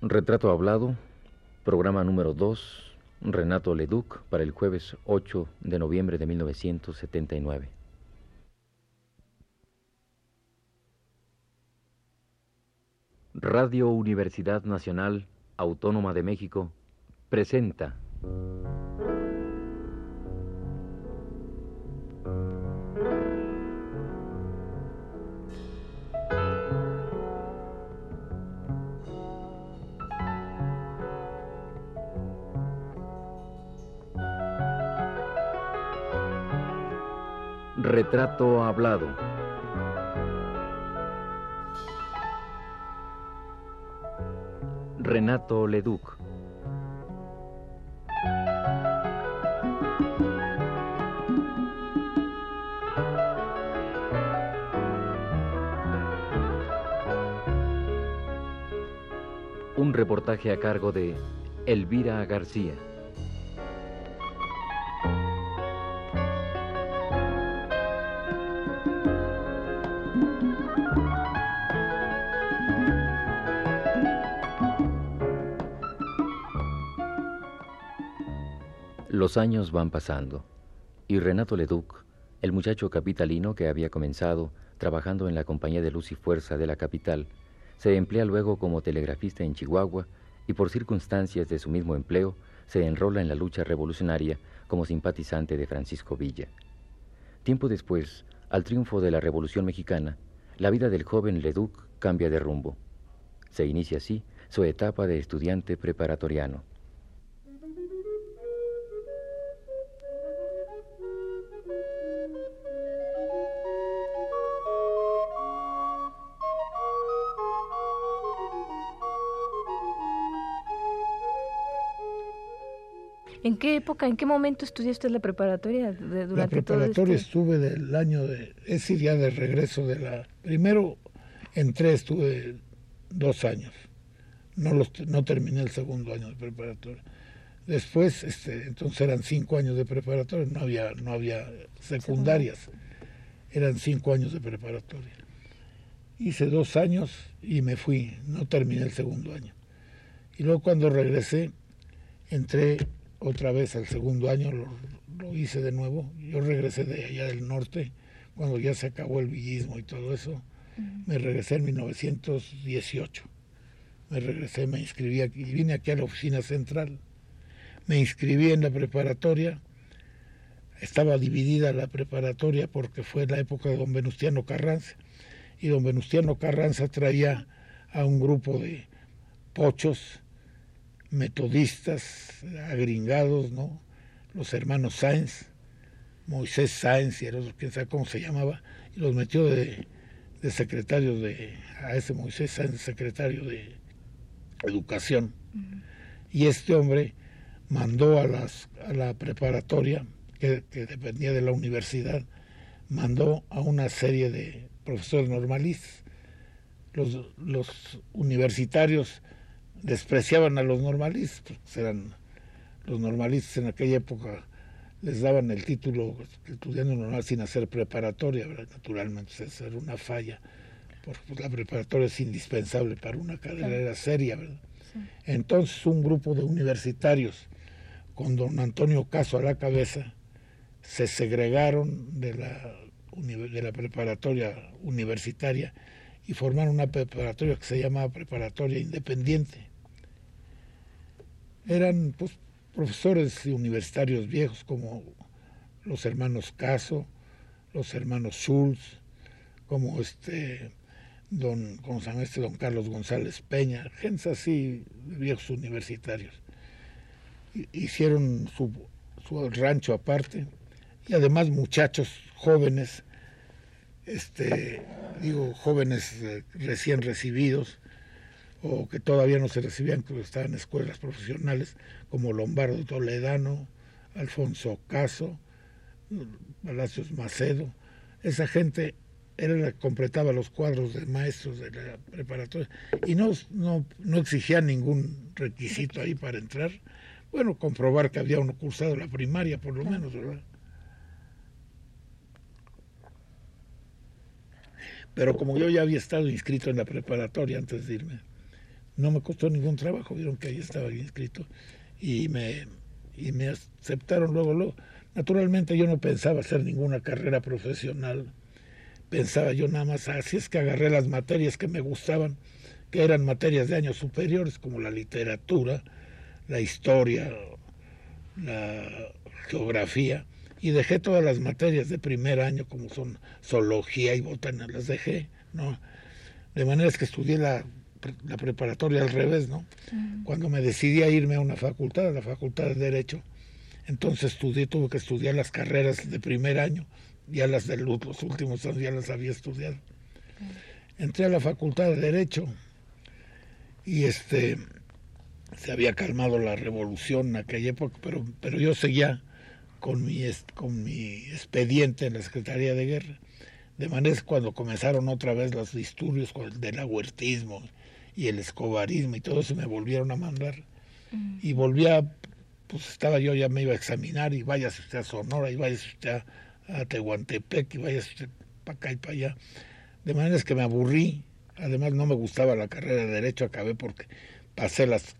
Retrato Hablado, programa número 2, Renato Leduc, para el jueves 8 de noviembre de 1979. Radio Universidad Nacional Autónoma de México presenta Retrato Hablado. Renato Leduc. Un reportaje a cargo de Elvira García. Los años van pasando y Renato Leduc, el muchacho capitalino que había comenzado trabajando en la compañía de luz y fuerza de la capital, se emplea luego como telegrafista en Chihuahua y por circunstancias de su mismo empleo se enrola en la lucha revolucionaria como simpatizante de Francisco Villa. Tiempo después, al triunfo de la Revolución Mexicana, la vida del joven Leduc cambia de rumbo. Se inicia así su etapa de estudiante preparatoriano. ¿En qué época, en qué momento estudiaste la preparatoria? durante la preparatoria este estuve del año de, es decir, ya de regreso de la, primero entré, estuve dos años, no, los, no terminé el segundo año de preparatoria. Después, este, entonces eran cinco años de preparatoria, no había, no había secundarias, eran cinco años de preparatoria. Hice dos años y me fui, no terminé el segundo año. Y luego cuando regresé, entré otra vez al segundo año lo, hice de nuevo. Yo regresé de allá del norte, cuando ya se acabó el villismo y todo eso. Me regresé en 1918. Me regresé, me inscribí aquí, vine aquí a la oficina central. Me inscribí en la preparatoria. Estaba dividida la preparatoria porque fue la época de don Venustiano Carranza. Y don Venustiano Carranza traía a un grupo de pochos metodistas agringados, ¿no? Los hermanos Sáenz, Moisés Sáenz y el otro, quién sabe cómo se llamaba, y los metió de, secretario de, a ese Moisés Sáenz, secretario de Educación. Y este hombre mandó a, las, a la preparatoria, que, dependía de la universidad, mandó a una serie de profesores normalistas. Los, los universitarios despreciaban a los normalistas, porque eran los normalistas en aquella época les daban el título estudiando normal sin hacer preparatoria, naturalmente esa era una falla, porque pues, la preparatoria es indispensable para una carrera seria. ¿verdad? Entonces un grupo de universitarios con don Antonio Caso a la cabeza se segregaron de la, de la preparatoria universitaria y formaron una preparatoria que se llamaba Preparatoria Independiente eran pues, profesores universitarios viejos como los hermanos Caso, los hermanos Schulz, como este don, ¿cómo este? don Carlos González Peña, gente así, viejos universitarios. Hicieron su, su rancho aparte y además muchachos jóvenes, este, digo, jóvenes eh, recién recibidos, o que todavía no se recibían, que estaban escuelas profesionales, como Lombardo Toledano, Alfonso Caso, Palacios Macedo. Esa gente era la que completaba los cuadros de maestros de la preparatoria y no, no, no exigía ningún requisito ahí para entrar. Bueno, comprobar que había uno cursado la primaria, por lo menos, ¿verdad? Pero como yo ya había estado inscrito en la preparatoria antes de irme, No me costó ningún trabajo, vieron que ahí estaba inscrito y me, y me aceptaron luego, luego. Naturalmente yo no pensaba hacer ninguna carrera profesional, pensaba yo nada más, así es que agarré las materias que me gustaban, que eran materias de años superiores, como la literatura, la historia, la geografía, y dejé todas las materias de primer año, como son zoología y botánica, las dejé, ¿no? De manera que estudié la, la preparatoria al revés, ¿no? Cuando me decidí a irme a una facultad, a la Facultad de Derecho, entonces estudié, tuve que estudiar las carreras de primer año, ya las de los últimos años ya las había estudiado. Entré a la Facultad de Derecho y este se había calmado la revolución en aquella época, pero, pero yo seguía con mi, con mi expediente en la Secretaría de Guerra. De manera que cuando comenzaron otra vez los disturbios del aguertismo y el escobarismo y todo eso, me volvieron a mandar. Y volvía, pues estaba yo, ya me iba a examinar y váyase usted a Sonora y váyase usted a, Tehuantepec y váyase usted para acá y para allá. De manera que me aburrí. Además no me gustaba la carrera de Derecho, acabé porque pasé las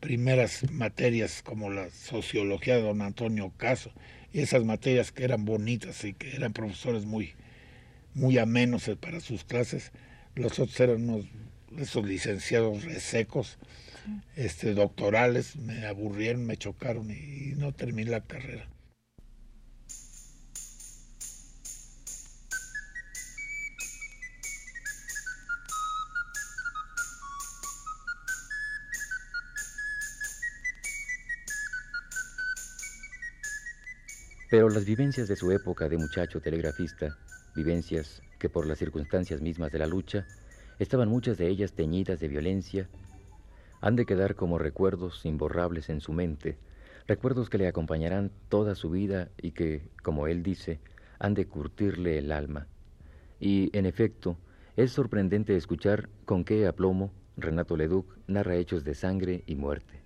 primeras materias como la sociología de don Antonio Caso y esas materias que eran bonitas y que eran profesores muy, muy amenos para sus clases. Los otros eran unos esos licenciados resecos, este, doctorales, me aburrieron, me chocaron y no terminé la carrera. Pero las vivencias de su época de muchacho telegrafista, vivencias que por las circunstancias mismas de la lucha, estaban muchas de ellas teñidas de violencia, han de quedar como recuerdos imborrables en su mente, recuerdos que le acompañarán toda su vida y que, como él dice, han de curtirle el alma. Y, en efecto, es sorprendente escuchar con qué aplomo Renato Leduc narra hechos de sangre y muerte.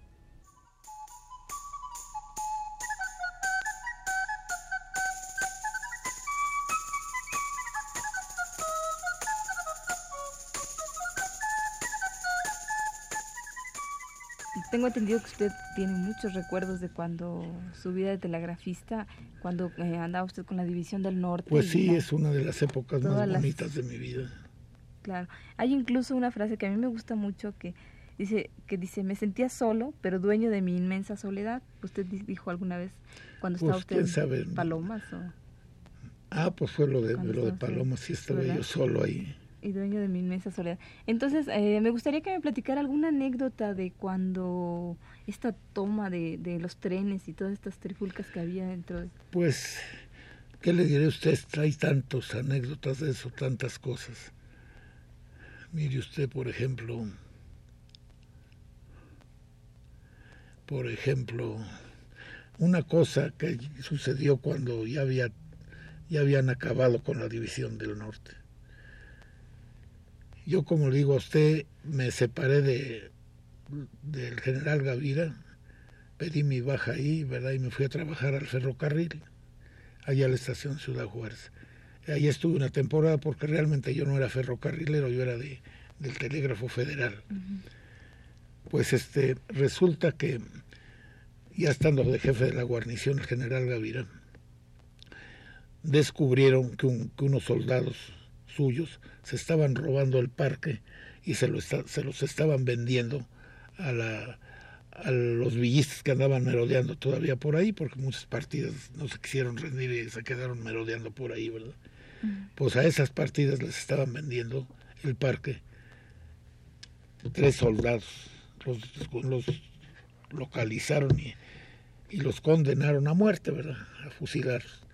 Entendido que usted tiene muchos recuerdos de cuando su vida de telegrafista, cuando eh, andaba usted con la División del Norte. Pues sí, es una de las épocas más bonitas de mi vida. Claro. Hay incluso una frase que a mí me gusta mucho que dice que dice me sentía solo pero dueño de mi inmensa soledad usted dijo alguna vez cuando estaba pues, usted en Palomas ah pues fue lo de lo de Palomas sí estaba yo solo ahí y dueño de mi inmensa soledad. Entonces, eh, me gustaría que me platicara alguna anécdota de cuando esta toma de, de los trenes y todas estas trifulcas que había dentro de... Pues, ¿qué le diré a usted? Trae tantas anécdotas de eso, tantas cosas. Mire usted, por ejemplo, por ejemplo, una cosa que sucedió cuando ya había ya habían acabado con la división del norte yo, como le digo a usted, me separé de, del general Gavira, pedí mi baja ahí, ¿verdad? Y me fui a trabajar al ferrocarril, allá a la estación Ciudad Juárez. Ahí estuve una temporada porque realmente yo no era ferrocarrilero, yo era de, del Telégrafo Federal. Pues este, resulta que ya estando de jefe de la guarnición, el general Gavira, descubrieron que, que unos soldados suyos se estaban robando el parque y se, lo se los estaban vendiendo a, la, a los villistas que andaban merodeando todavía por ahí, porque muchas partidas no se quisieron rendir y se quedaron merodeando por ahí, ¿verdad? Pues a esas partidas les estaban vendiendo el parque tres soldados, los, los localizaron y, y los condenaron a muerte, ¿verdad? A fusilarlos.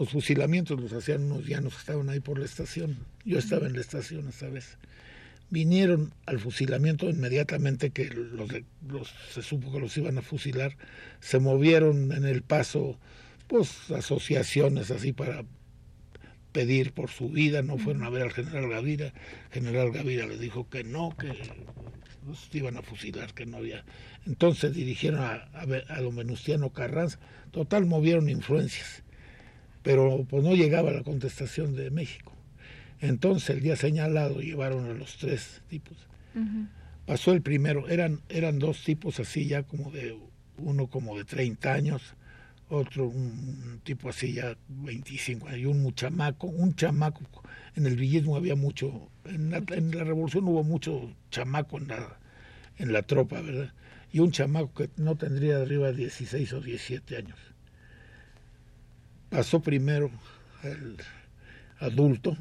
Los fusilamientos los hacían unos llanos que estaban ahí por la estación. Yo estaba en la estación esa vez. Vinieron al fusilamiento inmediatamente que los, los, se supo que los iban a fusilar. Se movieron en el paso, pues, asociaciones así para pedir por su vida. No fueron a ver al general Gavira. General Gavira les dijo que no, que los iban a fusilar, que no había. Entonces dirigieron a, a, a don Venustiano Carranza. Total, movieron influencias pero pues no llegaba la contestación de México. Entonces el día señalado llevaron a los tres tipos pasó el primero, eran, eran dos tipos así ya como de, uno como de 30 años, otro un, tipo así ya 25 años, y un chamaco, un chamaco, en el villismo había mucho, en la, en la revolución hubo mucho chamaco en la, en la tropa, ¿verdad? Y un chamaco que no tendría arriba de 16 o 17 años. Pasó primero el adulto,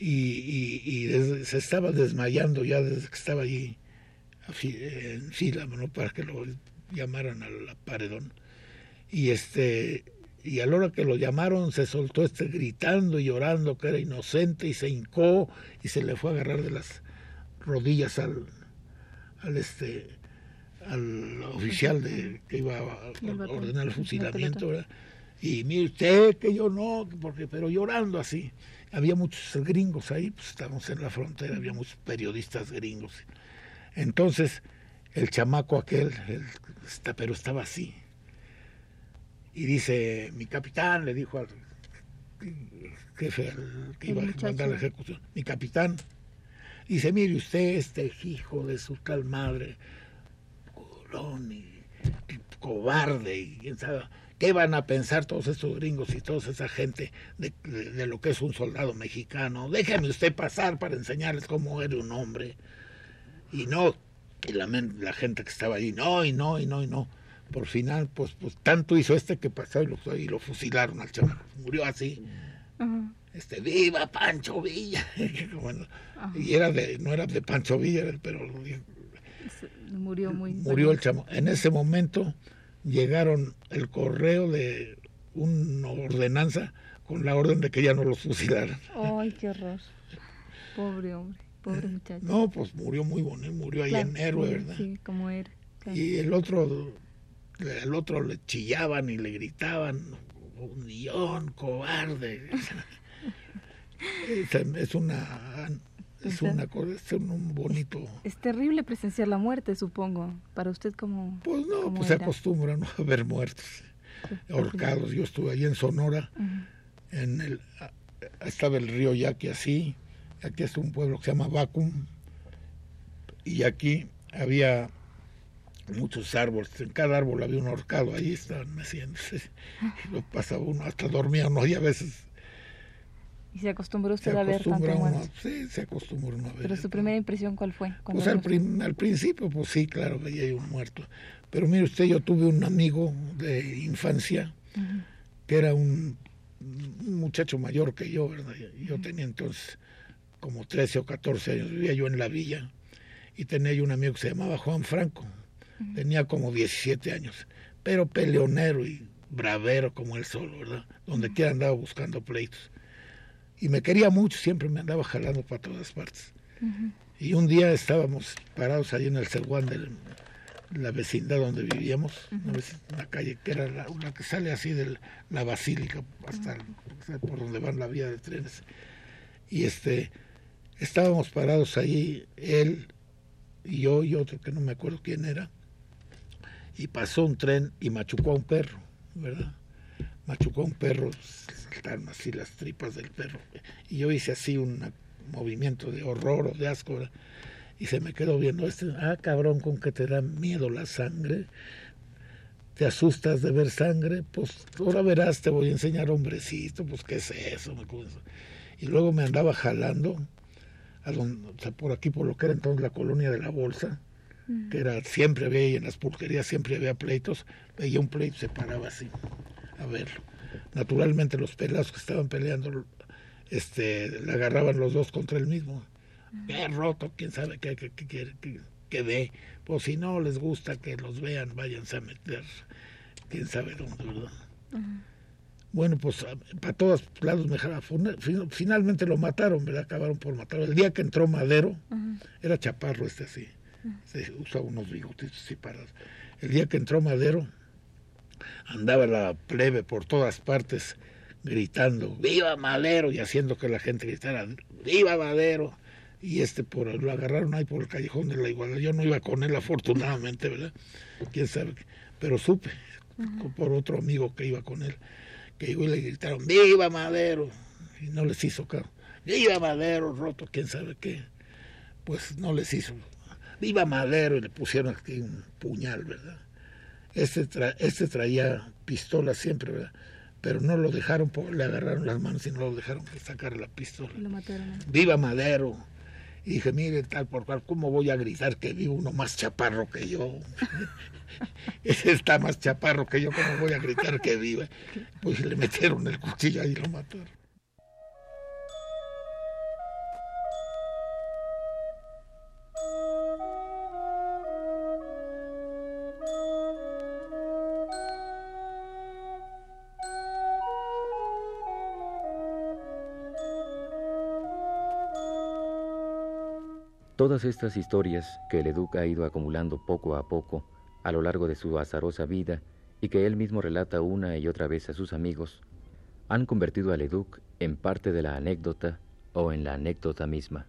y, se estaba desmayando ya desde que estaba allí en fila ¿no? para que lo llamaran al paredón. Y este y a la hora que lo llamaron se soltó este gritando y llorando que era inocente y se hincó y se le fue a agarrar de las rodillas al al este al oficial de que iba a ordenar el fusilamiento y mire usted que yo no porque pero llorando así había muchos gringos ahí, pues estábamos en la frontera, había muchos periodistas gringos. Entonces, el chamaco aquel, está, pero estaba así. Y dice, mi capitán, le dijo al jefe que iba a mandar la ejecución, mi capitán, dice, mire usted, este hijo de su tal madre, colón y, cobarde, y quién sabe, ¿Qué van a pensar todos estos gringos y toda esa gente de, lo que es un soldado mexicano? Déjeme usted pasar para enseñarles cómo era un hombre. Y no, y la, la, gente que estaba allí, no, y no, y no, y no. Por final, pues, pues tanto hizo este que pasó y lo, y lo fusilaron al chaval. Murió así. Este, viva Pancho Villa. y era de, no era de Pancho Villa, pero murió muy. Murió el chamo. En ese momento llegaron el correo de una ordenanza con la orden de que ya no los fusilaran. Ay, qué horror. Pobre hombre, pobre muchacho. No, pues murió muy bonito, murió ahí en héroe, ¿verdad? Sí, como era. Y el otro, el otro le chillaban y le gritaban, un guion, cobarde. es una es una cosa, es un bonito... Es terrible presenciar la muerte, supongo, para usted como... Pues no, pues se acostumbra ¿no? a ver muertos, ahorcados. Yo estuve ahí en Sonora, en el, estaba el río Yaqui así, aquí es un pueblo que se llama Vacum, y aquí había muchos árboles, en cada árbol había un ahorcado, ahí estaban meciéndose, y lo pasaba uno, hasta dormía uno, y a veces ¿Y se acostumbró usted a ver tanto muerto? Sí, se acostumbró a ver. ¿Pero su primera impresión cuál fue? Pues al, al, principio, pues sí, claro, veía un muerto. Pero mire usted, yo tuve un amigo de infancia que era un, muchacho mayor que yo, ¿verdad? Yo tenía entonces como 13 o 14 años, vivía yo en la villa y tenía yo un amigo que se llamaba Juan Franco. Tenía como 17 años, pero peleonero y bravero como él solo, ¿verdad? Donde quiera andaba buscando pleitos y me quería mucho, siempre me andaba jalando para todas partes. Y un día estábamos parados ahí en el Seguán de la vecindad donde vivíamos, una, calle que era la, una que sale así de la basílica hasta por donde van la vía de trenes. Y este estábamos parados ahí, él y yo y otro que no me acuerdo quién era, y pasó un tren y machucó a un perro, ¿verdad? Machucó a un perro, saltaron así las tripas del perro. Y yo hice así un movimiento de horror o de asco. Y se me quedó viendo este, ah, cabrón, con que te da miedo la sangre. Te asustas de ver sangre, pues ahora verás, te voy a enseñar hombrecito, pues qué es eso. Y luego me andaba jalando, a donde, por aquí, por lo que era entonces la colonia de la Bolsa, que era, siempre había, en las pulquerías siempre había pleitos, veía un pleito, se paraba así, a verlo naturalmente los pelados que estaban peleando este le agarraban los dos contra el mismo. Qué roto quién sabe qué qué, qué, qué, ve. Pues si no les gusta que los vean váyanse a meter quién sabe dónde verdad bueno pues para todos lados mejor finalmente lo mataron verdad acabaron por matarlo. El día que entró Madero era chaparro este así se usaba unos bigotes separados el día que entró Madero andaba la plebe por todas partes gritando ¡Viva Madero! y haciendo que la gente gritara ¡Viva Madero! Y este por lo agarraron ahí por el callejón de la igualdad. Yo no iba con él afortunadamente, ¿verdad? Quién sabe, pero supe por otro amigo que iba con él, que igual le gritaron ¡Viva Madero! y no les hizo caso. ¡Viva Madero! roto, quién sabe qué. Pues no les hizo. viva Madero, y le pusieron aquí un puñal, ¿verdad? Este, este traía pistola siempre, ¿verdad? Pero no lo dejaron, le agarraron las manos y no lo dejaron sacar la pistola. Lo mataron. Viva Madero. Y dije, mire, tal por cual, ¿cómo voy a gritar que vi uno más chaparro que yo? Ese está más chaparro que yo, ¿cómo voy a gritar que viva? Pues le metieron el cuchillo y lo mataron. Todas estas historias que Leduc ha ido acumulando poco a poco a lo largo de su azarosa vida y que él mismo relata una y otra vez a sus amigos, han convertido a Leduc en parte de la anécdota o en la anécdota misma.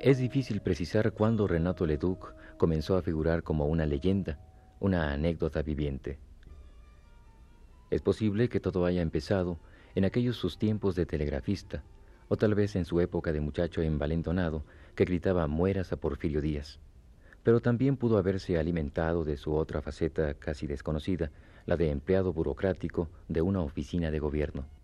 Es difícil precisar cuándo Renato Leduc comenzó a figurar como una leyenda, una anécdota viviente. Es posible que todo haya empezado en aquellos sus tiempos de telegrafista, o tal vez en su época de muchacho envalentonado que gritaba mueras a Porfirio Díaz. Pero también pudo haberse alimentado de su otra faceta casi desconocida, la de empleado burocrático de una oficina de gobierno.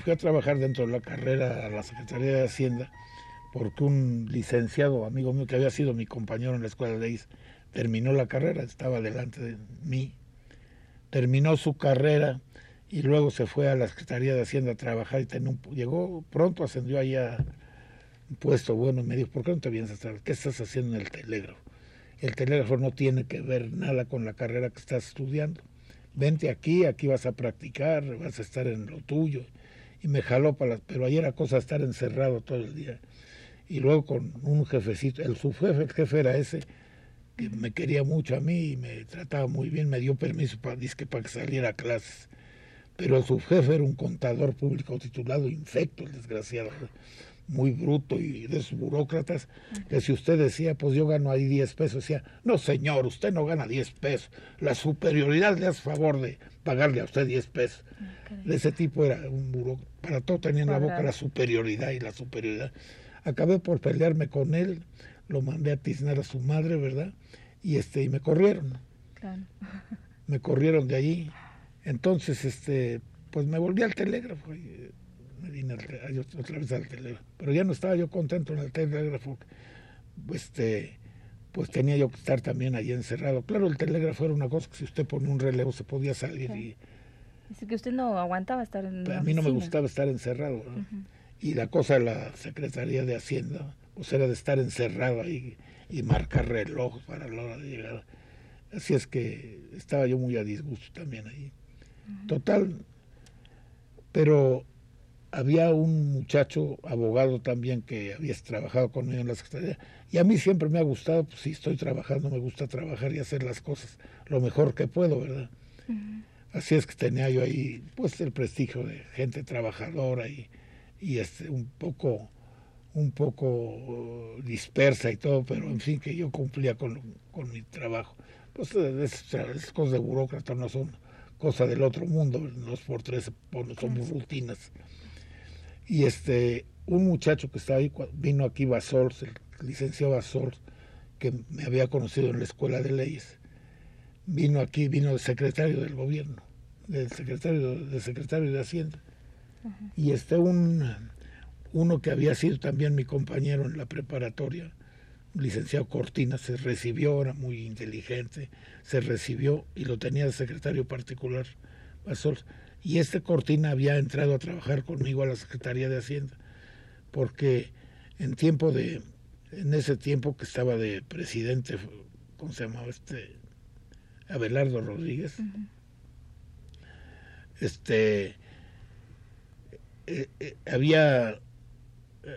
Fui a trabajar dentro de la carrera a la Secretaría de Hacienda porque un licenciado amigo mío que había sido mi compañero en la escuela de leyes terminó la carrera, estaba delante de mí, terminó su carrera y luego se fue a la Secretaría de Hacienda a trabajar y llegó pronto, ascendió ahí a un puesto bueno y me dijo, ¿por qué no te vienes a estar? ¿Qué estás haciendo en el telégrafo? El telégrafo no tiene que ver nada con la carrera que estás estudiando. Vente aquí, aquí vas a practicar, vas a estar en lo tuyo y me jaló para las, pero ayer era cosa estar encerrado todo el día. Y luego con un jefecito, el subjefe, el jefe era ese, que me quería mucho a mí y me trataba muy bien, me dio permiso para, para que saliera a clases. Pero el subjefe era un contador público titulado infecto, el desgraciado, muy bruto y de esos burócratas, que si usted decía, pues yo gano ahí 10 pesos, decía, no señor, usted no gana 10 pesos, la superioridad le hace favor de pagarle a usted 10 pesos. De ese tipo era un burócrata para todo tenía en la boca la superioridad y la superioridad. Acabé por pelearme con él, lo mandé a tiznar a su madre, ¿verdad? Y este y me corrieron. Me corrieron de allí. Entonces, este, pues me volví al telégrafo y me vine otra vez al telégrafo. Pero ya no estaba yo contento en el telégrafo. Este, pues tenía yo que estar también allí encerrado. Claro, el telégrafo era una cosa que si usted pone un relevo se podía salir y Dice que usted no aguantaba estar en A mí no me gustaba estar encerrado. Y la cosa de la Secretaría de Hacienda, pues era de estar encerrado ahí y marcar reloj para la hora de llegar. Así es que estaba yo muy a disgusto también ahí. Total, pero había un muchacho abogado también que había trabajado conmigo en la Secretaría y a mí siempre me ha gustado, pues si estoy trabajando, me gusta trabajar y hacer las cosas lo mejor que puedo, ¿verdad? Así es que tenía yo ahí pues el prestigio de gente trabajadora y, y este, un poco un poco dispersa y todo, pero en fin que yo cumplía con, con mi trabajo. Pues esas, cosas de burócrata no son cosa del otro mundo, los por tres somos rutinas. Y este, un muchacho que estaba ahí, vino aquí Basols, el licenciado Basols, que me había conocido en la escuela de leyes, vino aquí, vino el secretario del gobierno, del secretario, del secretario de Hacienda. Y este un, uno que había sido también mi compañero en la preparatoria, licenciado Cortina, se recibió, era muy inteligente, se recibió y lo tenía de secretario particular. Y este Cortina había entrado a trabajar conmigo a la Secretaría de Hacienda, porque en tiempo de, en ese tiempo que estaba de presidente, ¿cómo se llamaba este? Abelardo Rodríguez. Este eh, eh, había eh,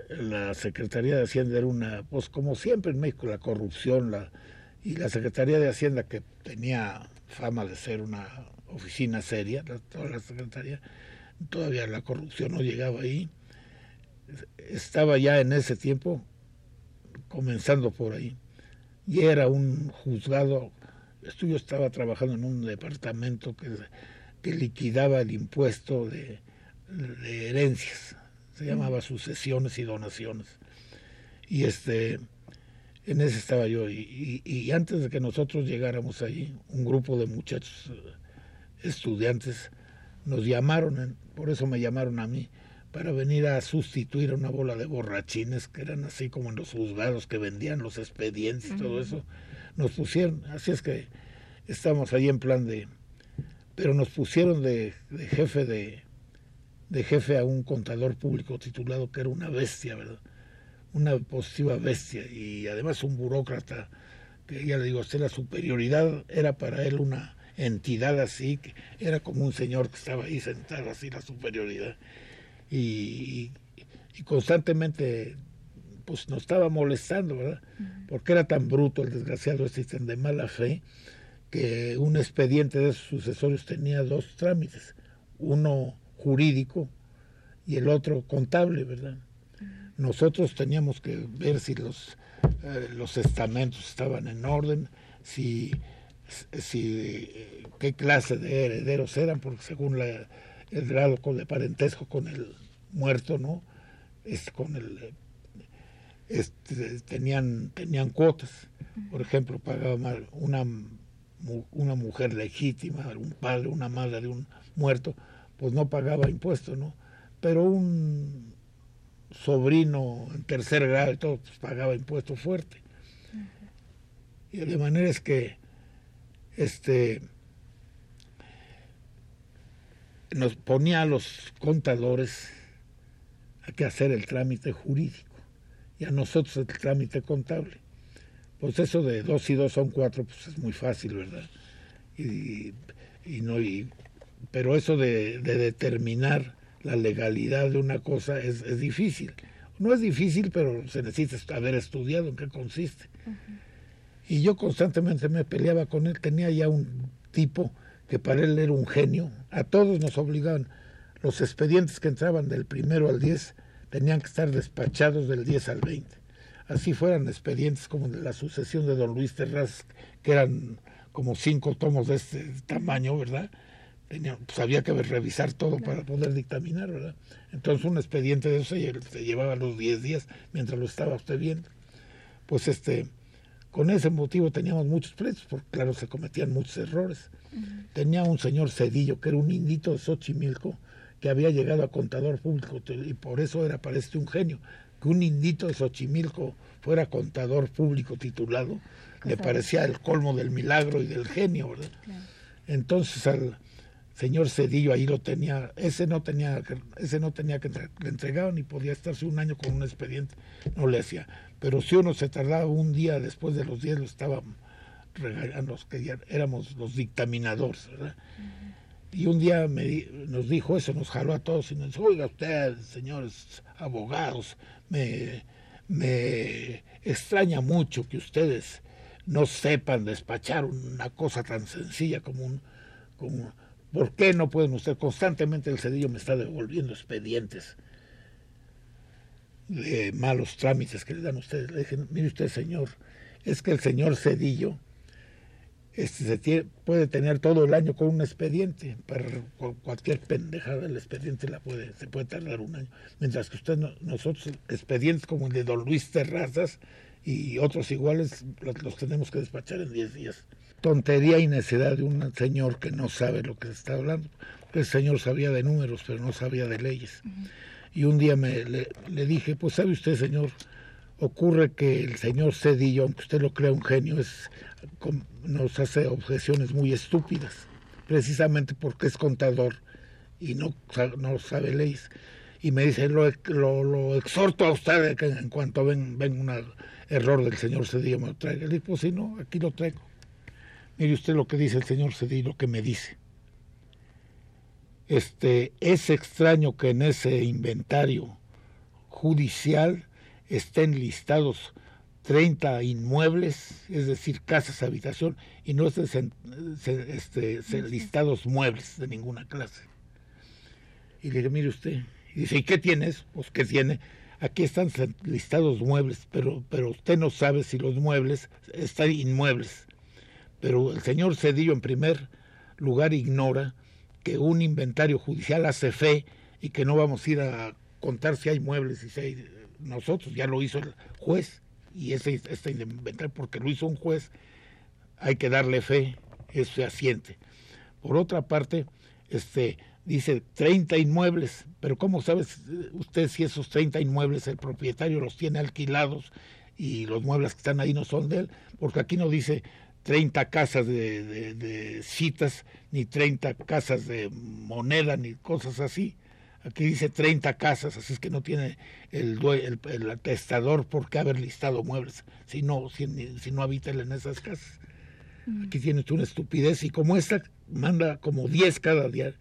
la Secretaría de Hacienda era una, pues como siempre en México, la corrupción, la Y la Secretaría de Hacienda, que tenía fama de ser una oficina seria, toda la Secretaría, todavía la corrupción no llegaba ahí, estaba ya en ese tiempo comenzando por ahí. Y era un juzgado, yo estaba trabajando en un departamento que, que liquidaba el impuesto de, de herencias, se llamaba sucesiones y donaciones. Y este en ese estaba yo. Y, antes de que nosotros llegáramos allí, un grupo de muchachos estudiantes nos llamaron, por eso me llamaron a mí, para venir a sustituir a una bola de borrachines que eran así como en los juzgados que vendían los expedientes y todo eso. Nos pusieron, así es que estamos ahí en plan de, pero nos pusieron de, de jefe de, de jefe a un contador público titulado que era una bestia, ¿verdad? una positiva bestia y además un burócrata que ya le digo, usted la superioridad era para él una entidad así, que era como un señor que estaba ahí sentado así, la superioridad. Y, constantemente pues nos estaba molestando, ¿verdad? Porque era tan bruto el desgraciado este de mala fe que un expediente de sus sucesores tenía dos trámites, uno jurídico y el otro contable, ¿verdad? nosotros teníamos que ver si los, eh, los estamentos estaban en orden, si, si qué clase de herederos eran, porque según la, el grado de parentesco con el muerto, ¿no? Es con el este, tenían tenían cuotas. Por ejemplo, pagaba una una mujer legítima, un padre, una madre de un muerto, pues no pagaba impuestos, ¿no? Pero un sobrino en tercer grado y todo, pues, pagaba impuesto fuerte. Y de manera es que este nos ponía a los contadores a que hacer el trámite jurídico y a nosotros el trámite contable. Pues eso de dos y dos son cuatro, pues es muy fácil, ¿verdad? Y, no, y, pero eso de determinar la legalidad de una cosa es, difícil. No es difícil, pero se necesita haber estudiado en qué consiste. Y yo constantemente me peleaba con él. Tenía ya un tipo que para él era un genio. A todos nos obligaban. Los expedientes que entraban del primero al 10 tenían que estar despachados del 10 al 20. Así fueran expedientes como de la sucesión de don Luis Terraz, que eran como cinco tomos de este tamaño, ¿verdad? pues había que revisar todo para poder dictaminar, ¿verdad? Entonces un expediente de eso se llevaba los 10 días mientras lo estaba usted viendo. Pues este, con ese motivo teníamos muchos precios, porque claro, se cometían muchos errores. Tenía un señor Cedillo, que era un indito de Xochimilco, que había llegado a contador público, y por eso era, parece un genio. Que un indito de Xochimilco fuera contador público titulado, le parecía el colmo del milagro y del genio, ¿verdad? Entonces al señor Cedillo ahí lo tenía, ese no tenía, ese no tenía que le entregaban ni podía estarse un año con un expediente, no le hacía. Pero si uno se tardaba un día después de los días lo estaban regalando, que ya éramos los dictaminadores, ¿verdad? Y un día me, nos dijo eso, nos jaló a todos y nos dijo, oiga usted, señores abogados, me, me extraña mucho que ustedes no sepan despachar una cosa tan sencilla como un, como ¿Por qué no pueden ustedes? Constantemente el Cedillo me está devolviendo expedientes de malos trámites que le dan ustedes. Mire usted, señor, es que el señor Cedillo este, puede tener todo el año con un expediente. Para cualquier pendejada del expediente la puede, se puede tardar un año. Mientras que usted, nosotros, expedientes como el de don Luis Terrazas y otros iguales, los, tenemos que despachar en 10 días tontería y necedad de un señor que no sabe lo que está hablando. El señor sabía de números, pero no sabía de leyes. Y un día me, le, dije, pues sabe usted, señor, ocurre que el señor Cedillo, aunque usted lo crea un genio, nos hace objeciones muy estúpidas, precisamente porque es contador y no, no sabe leyes. Y me dice, lo, lo, exhorto a usted que en cuanto ven, ven un error del señor Cedillo me lo traiga. Le dije, pues no, aquí lo traigo. Mire usted lo que dice el señor Cedillo, lo que me dice. Este, es extraño que en ese inventario judicial estén listados 30 inmuebles, es decir, casas, habitación, y no estén este, listados muebles de ninguna clase. Y le dije, mire usted, y dice, ¿y qué tienes? Pues, ¿qué tiene? Aquí están listados muebles, pero, pero usted no sabe si los muebles están inmuebles. Pero el señor Cedillo, en primer lugar, ignora que un inventario judicial hace fe y que no vamos a ir a contar si hay muebles y si hay nosotros, ya lo hizo el juez y ese este inventario porque lo hizo un juez, hay que darle fe, eso se asiente. Por otra parte, este dice 30 inmuebles, pero ¿cómo sabe usted si esos 30 inmuebles el propietario los tiene alquilados y los muebles que están ahí no son de él? Porque aquí no dice 30 casas de, citas, ni 30 casas de moneda, ni cosas así. Aquí dice 30 casas, así es que no tiene el, el, atestador por qué haber listado muebles, si no, si, si no habita en esas casas. Mm. Aquí tiene una estupidez y como esta manda como 10 cada día.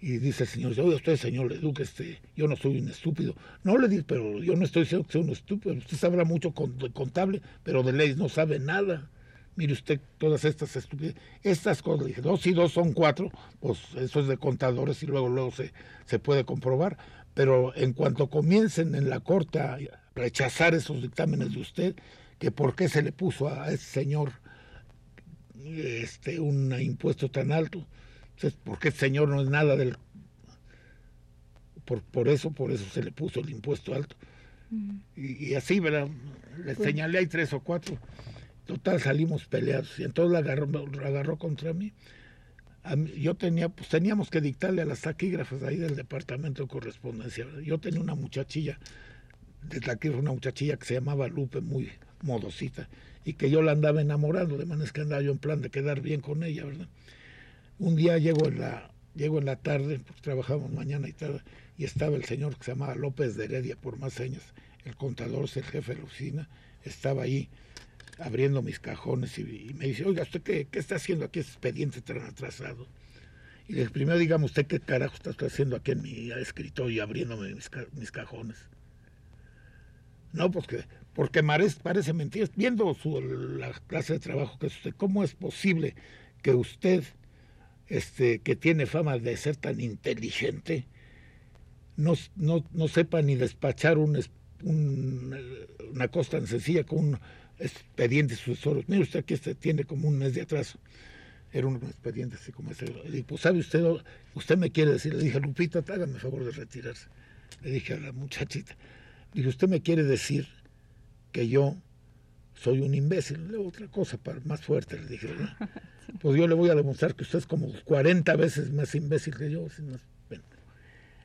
Y dice el señor, oye usted, señor Leduc, este, yo no soy un estúpido. No le dice, pero yo no estoy diciendo que sea un estúpido. Usted sabrá mucho con, de contable, pero de leyes no sabe nada mire usted todas estas estupideces, estas cosas, dije, dos y dos son cuatro, pues eso es de contadores y luego, luego se, se puede comprobar, pero en cuanto comiencen en la corte a rechazar esos dictámenes de usted, que por qué se le puso a ese señor este un impuesto tan alto, porque ese señor no es nada del por, por eso, por eso se le puso el impuesto alto. Mm. Y, así, ¿verdad? Le pues señalé hay tres o cuatro. Total, salimos peleados y entonces la agarró, agarró contra mí. Yo tenía, pues teníamos que dictarle a las taquígrafas ahí del departamento de correspondencia. Yo tenía una muchachilla, de taquígrafa, una muchachilla que se llamaba Lupe, muy modosita, y que yo la andaba enamorando, de manera que andaba yo en plan de quedar bien con ella, ¿verdad? Un día llego en la, llego en la tarde, pues trabajamos mañana y tarde, y estaba el señor que se llamaba López de Heredia, por más señas, el contador, el jefe de la oficina, estaba ahí abriendo mis cajones y, me dice, oiga, ¿usted qué, está haciendo aquí ese expediente tan atrasado? Y le dije, primero dígame usted qué carajo está haciendo aquí en mi escritorio abriéndome mis, cajones. No, pues que, porque parece, parece mentira. Viendo su, la clase de trabajo que es usted, ¿cómo es posible que usted, este, que tiene fama de ser tan inteligente, no, no, no sepa ni despachar un, una cosa tan sencilla como un expedientes sucesores. Mire usted aquí este tiene como un mes de atraso. Era un expediente así como ese. Le dije, pues sabe usted, usted me quiere decir, le dije, Lupita, hágame favor de retirarse. Le dije a la muchachita, le dije, usted me quiere decir que yo soy un imbécil. Le otra cosa para, más fuerte, le dije, Pues yo le voy a demostrar que usted es como 40 veces más imbécil que yo.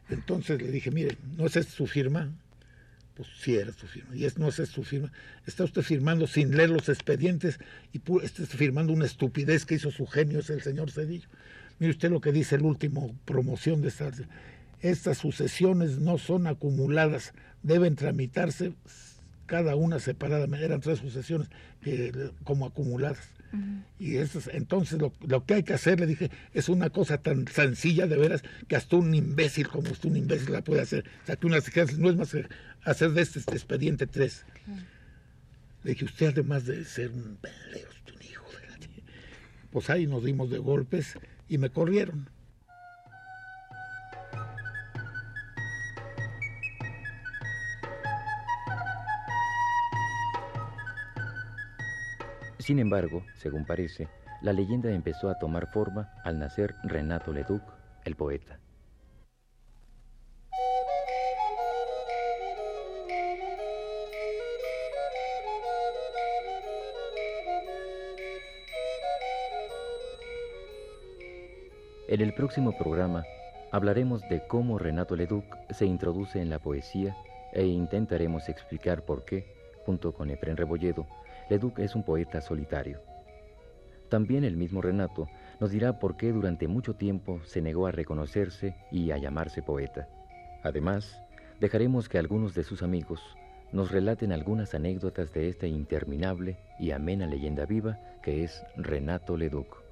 Entonces le dije, mire, no es su firma, pues era su firma. Y es, no es su firma. Está usted firmando sin leer los expedientes y está firmando una estupidez que hizo su genio, es el señor Cedillo. Mire usted lo que dice el último promoción de estas. Estas sucesiones no son acumuladas, deben tramitarse cada una separadamente. Eran tres sucesiones que, como acumuladas. Y eso entonces lo, lo, que hay que hacer, le dije, es una cosa tan sencilla de veras que hasta un imbécil como usted, un imbécil la puede hacer. O sea, que una no es más que hacer de este, este expediente tres. Le dije, usted además de ser un pendejo, un hijo de la... Pues ahí nos dimos de golpes y me corrieron. Sin embargo, según parece, la leyenda empezó a tomar forma al nacer Renato Leduc, el poeta. En el próximo programa hablaremos de cómo Renato Leduc se introduce en la poesía e intentaremos explicar por qué, junto con Efren Rebolledo, Leduc es un poeta solitario. También el mismo Renato nos dirá por qué durante mucho tiempo se negó a reconocerse y a llamarse poeta. Además, dejaremos que algunos de sus amigos nos relaten algunas anécdotas de esta interminable y amena leyenda viva que es Renato Leduc.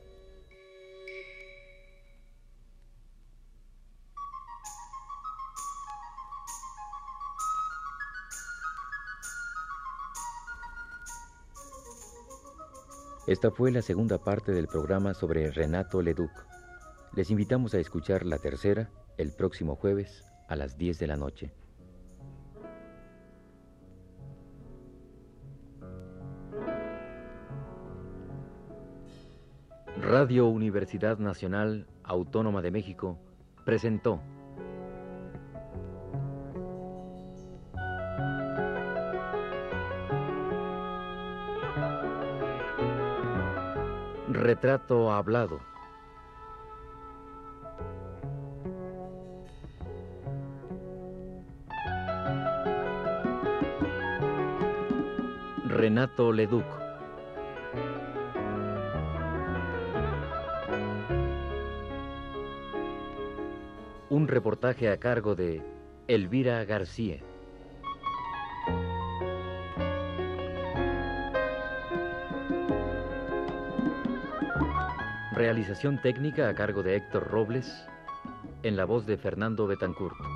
Esta fue la segunda parte del programa sobre Renato Leduc. Les invitamos a escuchar la tercera el próximo jueves a las 10 de la noche. Radio Universidad Nacional Autónoma de México presentó Retrato hablado. Renato Leduc. Un reportaje a cargo de Elvira García. Realización técnica a cargo de Héctor Robles, en la voz de Fernando Betancourt.